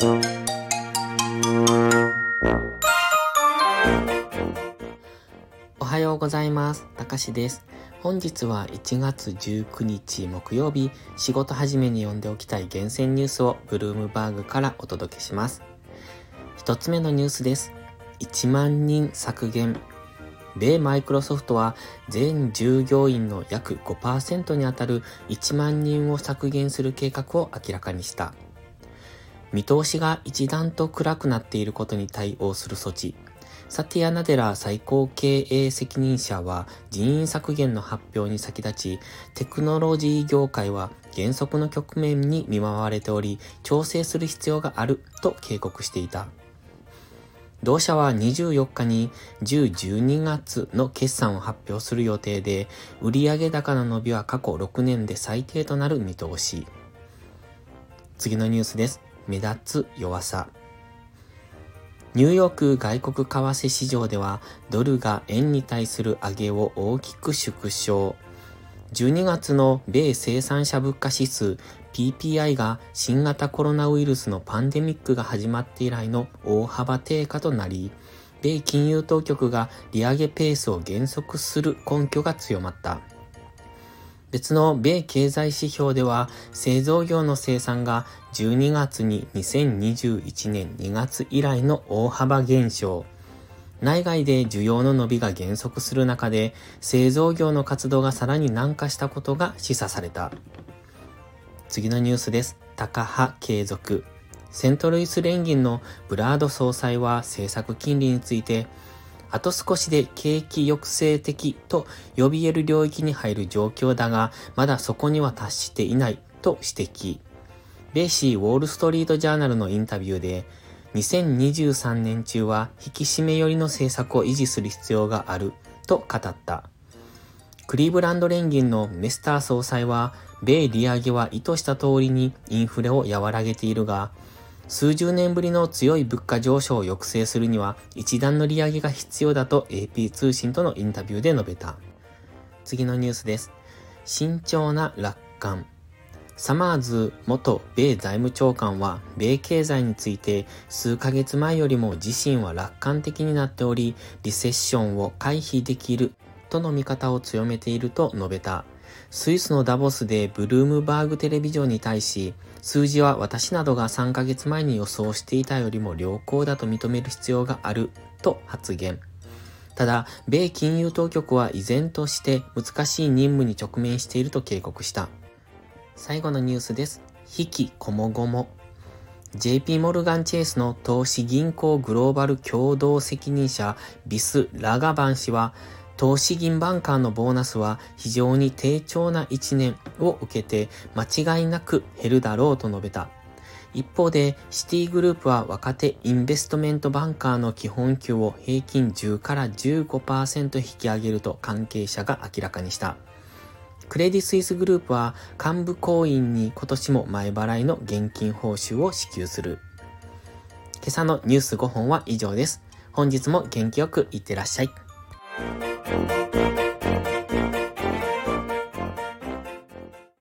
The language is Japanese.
おはようございます。たかしです。本日は1月19日木曜日、仕事始めに読んでおきたい厳選ニュースをブルームバーグからお届けします。一つ目のニュースです。1万人削減。米マイクロソフトは全従業員の約5%にあたる1万人を削減する計画を明らかにした。見通しが一段と暗くなっていることに対応する措置。サティア・ナデラ最高経営責任者は人員削減の発表に先立ち、テクノロジー業界は減速の局面に見舞われており、調整する必要があると警告していた。同社は24日に10、12月の決算を発表する予定で、売上高の伸びは過去6年で最低となる見通し。次のニュースです。目立つ弱さ。ニューヨーク外国為替市場ではドルが円に対する上げを大きく縮小。12月の米生産者物価指数 PPI が新型コロナウイルスのパンデミックが始まって以来の大幅低下となり、米金融当局が利上げペースを減速する根拠が強まった。別の米経済指標では製造業の生産が12月に2021年2月以来の大幅減少。内外で需要の伸びが減速する中で製造業の活動がさらに軟化したことが示唆された。次のニュースです。高派継続。セントルイス連銀のブラード総裁は政策金利について、あと少しで景気抑制的と呼び得る領域に入る状況だが、まだそこには達していないと指摘。米シーウォールストリートジャーナルのインタビューで、2023年中は引き締め寄りの政策を維持する必要があると語った。クリーブランド連銀のメスター総裁は、米利上げは意図した通りにインフレを和らげているが、数十年ぶりの強い物価上昇を抑制するには一段の利上げが必要だと AP 通信とのインタビューで述べた。次のニュースです。慎重な楽観。サマーズ元米財務長官は米経済について数ヶ月前よりも自身は楽観的になっておりリセッションを回避できるとの見方を強めていると述べた。スイスのダボスでブルームバーグテレビジョンに対し、数字は私などが3ヶ月前に予想していたよりも良好だと認める必要があると発言。ただ、米金融当局は依然として難しい任務に直面していると警告した。最後のニュースです。引きこもごも。JP モルガンチェイスの投資銀行グローバル共同責任者ビス・ラガバン氏は投資銀バンカーのボーナスは非常に低調な1年を受けて間違いなく減るだろうと述べた。一方で、シティグループは若手インベストメントバンカーの基本給を平均10から15%引き上げると関係者が明らかにした。クレディスイスグループは幹部行員に今年も前払いの現金報酬を支給する。今朝のニュース5本は以上です。本日も元気よくいってらっしゃい。Bye.